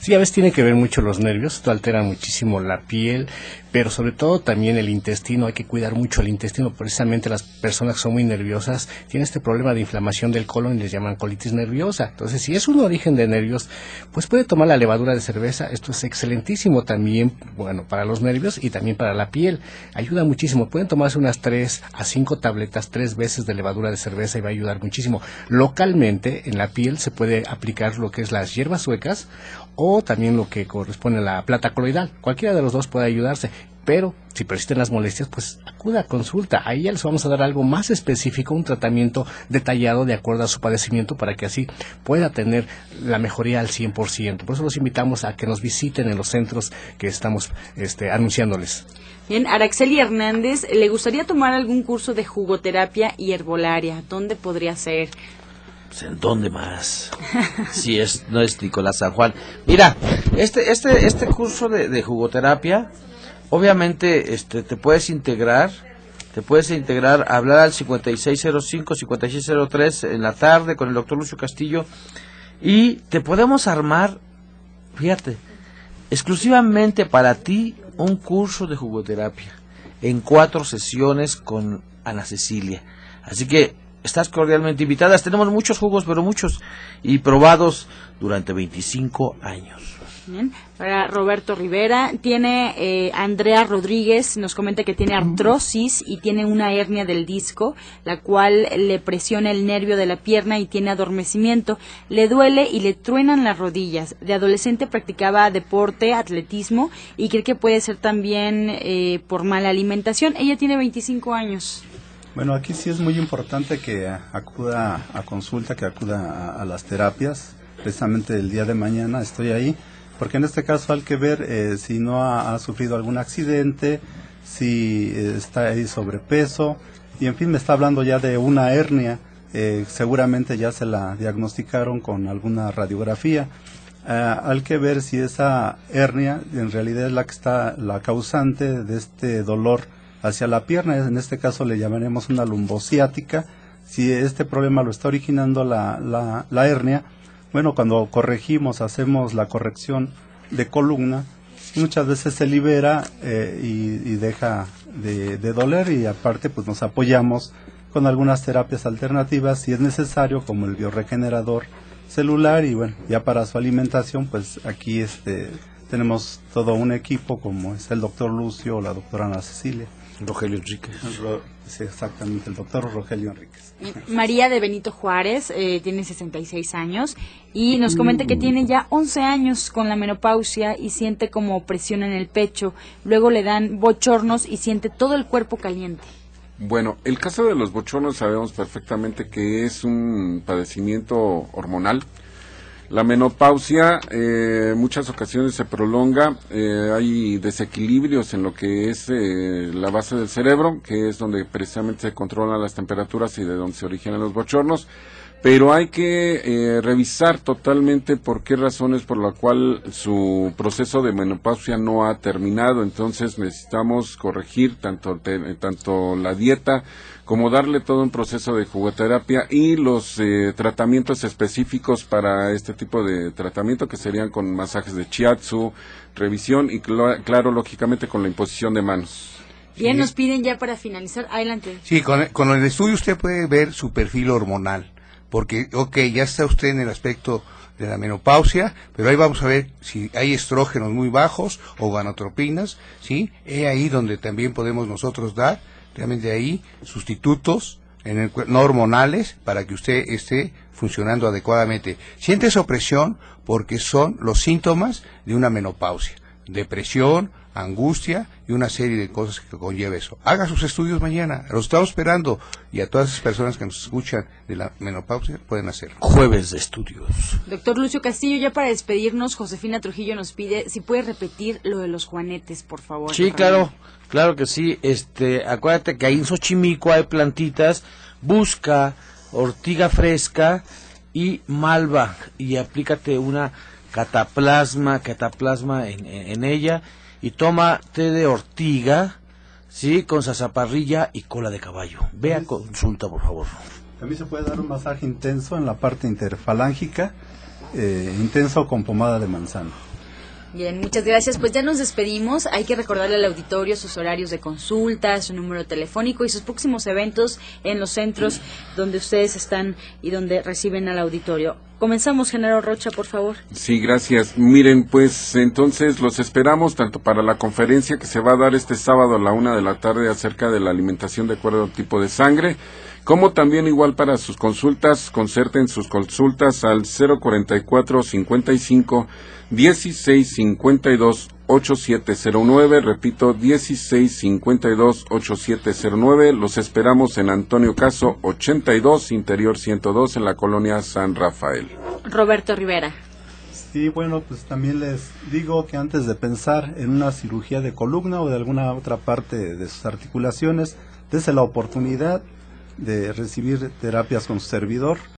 Sí, a veces tiene que ver mucho los nervios, esto altera muchísimo la piel, pero sobre todo también el intestino, hay que cuidar mucho el intestino, precisamente las personas que son muy nerviosas tienen este problema de inflamación del colon y les llaman colitis nerviosa. Entonces, si es un origen de nervios, pues puede tomar la levadura de cerveza, esto es excelentísimo también, bueno, para los nervios y también para la piel, ayuda muchísimo, pueden tomarse unas 3 a 5 tabletas tres veces de levadura de cerveza y va a ayudar muchísimo. Localmente, en la piel se puede aplicar lo que es las hierbas suecas, o también lo que corresponde a la plata coloidal. Cualquiera de los dos puede ayudarse, pero si persisten las molestias, pues acuda a consulta. Ahí ya les vamos a dar algo más específico, un tratamiento detallado de acuerdo a su padecimiento para que así pueda tener la mejoría al 100%. Por eso los invitamos a que nos visiten en los centros que estamos este, anunciándoles. Bien, Araxeli Hernández, ¿le gustaría tomar algún curso de jugoterapia y herbolaria? ¿Dónde podría ser? Pues, ¿En dónde más? Si es, no es Nicolás San Juan. Mira, este, este, este curso de, de jugoterapia, obviamente, este, te puedes integrar, te puedes integrar, hablar al 5605-5603 en la tarde con el doctor Lucio Castillo y te podemos armar, fíjate, exclusivamente para ti un curso de jugoterapia en cuatro sesiones con Ana Cecilia. Así que estás cordialmente invitadas. Tenemos muchos jugos, pero muchos y probados durante 25 años. Bien. Roberto Rivera, tiene eh, Andrea Rodríguez, nos comenta que tiene artrosis y tiene una hernia del disco, la cual le presiona el nervio de la pierna y tiene adormecimiento. Le duele y le truenan las rodillas. De adolescente practicaba deporte, atletismo y cree que puede ser también eh, por mala alimentación. Ella tiene 25 años. Bueno, aquí sí es muy importante que acuda a consulta, que acuda a, las terapias. Precisamente el día de mañana estoy ahí porque en este caso hay que ver eh, si no ha, sufrido algún accidente, si eh, está ahí sobrepeso, y en fin, me está hablando ya de una hernia, eh, seguramente ya se la diagnosticaron con alguna radiografía. hay que ver si esa hernia en realidad es la que está la causante de este dolor hacia la pierna, en este caso le llamaremos una lumbociática, si este problema lo está originando la, la, la hernia, bueno, cuando corregimos, hacemos la corrección de columna, muchas veces se libera eh, y, deja de, de, doler y aparte pues nos apoyamos con algunas terapias alternativas si es necesario como el bioregenerador celular y bueno ya para su alimentación pues aquí este tenemos todo un equipo como es el doctor Lucio o la doctora Ana Cecilia Rogelio Enríquez. Sí, exactamente, el doctor Rogelio Enríquez. María de Benito Juárez eh, tiene 66 años y nos comenta que tiene ya 11 años con la menopausia y siente como presión en el pecho. Luego le dan bochornos y siente todo el cuerpo caliente. Bueno, el caso de los bochornos sabemos perfectamente que es un padecimiento hormonal la menopausia eh, muchas ocasiones se prolonga, eh, hay desequilibrios en lo que es eh, la base del cerebro, que es donde precisamente se controlan las temperaturas y de donde se originan los bochornos, pero hay que eh, revisar totalmente por qué razones por la cual su proceso de menopausia no ha terminado, entonces necesitamos corregir tanto, tanto la dieta, como darle todo un proceso de jugoterapia y los eh, tratamientos específicos para este tipo de tratamiento que serían con masajes de chiatsu, revisión y cl claro, lógicamente con la imposición de manos. Bien, sí. nos piden ya para finalizar. Adelante. Sí, con, con el estudio usted puede ver su perfil hormonal, porque, ok, ya está usted en el aspecto de la menopausia, pero ahí vamos a ver si hay estrógenos muy bajos o ganotropinas, ¿sí? Es ahí donde también podemos nosotros dar realmente ahí sustitutos en el, no hormonales para que usted esté funcionando adecuadamente. Siente esa opresión porque son los síntomas de una menopausia, depresión, angustia y una serie de cosas que conlleva eso. Haga sus estudios mañana, los estamos esperando y a todas esas personas que nos escuchan de la menopausia pueden hacerlo. Jueves de estudios. Doctor Lucio Castillo, ya para despedirnos, Josefina Trujillo nos pide si puede repetir lo de los juanetes, por favor. Sí, claro, claro que sí. Este, acuérdate que ahí en Xochimilco hay plantitas, busca ortiga fresca y malva y aplícate una cataplasma, cataplasma en, en, en ella y toma té de ortiga, sí, con sazaparrilla y cola de caballo. Ve a consulta, por favor. También se puede dar un masaje intenso en la parte interfalángica, eh, intenso con pomada de manzana. Bien, muchas gracias. Pues ya nos despedimos. Hay que recordarle al auditorio sus horarios de consulta, su número telefónico y sus próximos eventos en los centros donde ustedes están y donde reciben al auditorio. Comenzamos, Genaro Rocha, por favor. Sí, gracias. Miren, pues entonces los esperamos tanto para la conferencia que se va a dar este sábado a la una de la tarde acerca de la alimentación de acuerdo al tipo de sangre, como también igual para sus consultas, concerten sus consultas al 044 55 1652 8709, repito, 1652 8709. Los esperamos en Antonio Caso 82, Interior 102, en la colonia San Rafael. Roberto Rivera. Sí, bueno, pues también les digo que antes de pensar en una cirugía de columna o de alguna otra parte de sus articulaciones, dése la oportunidad de recibir terapias con su servidor.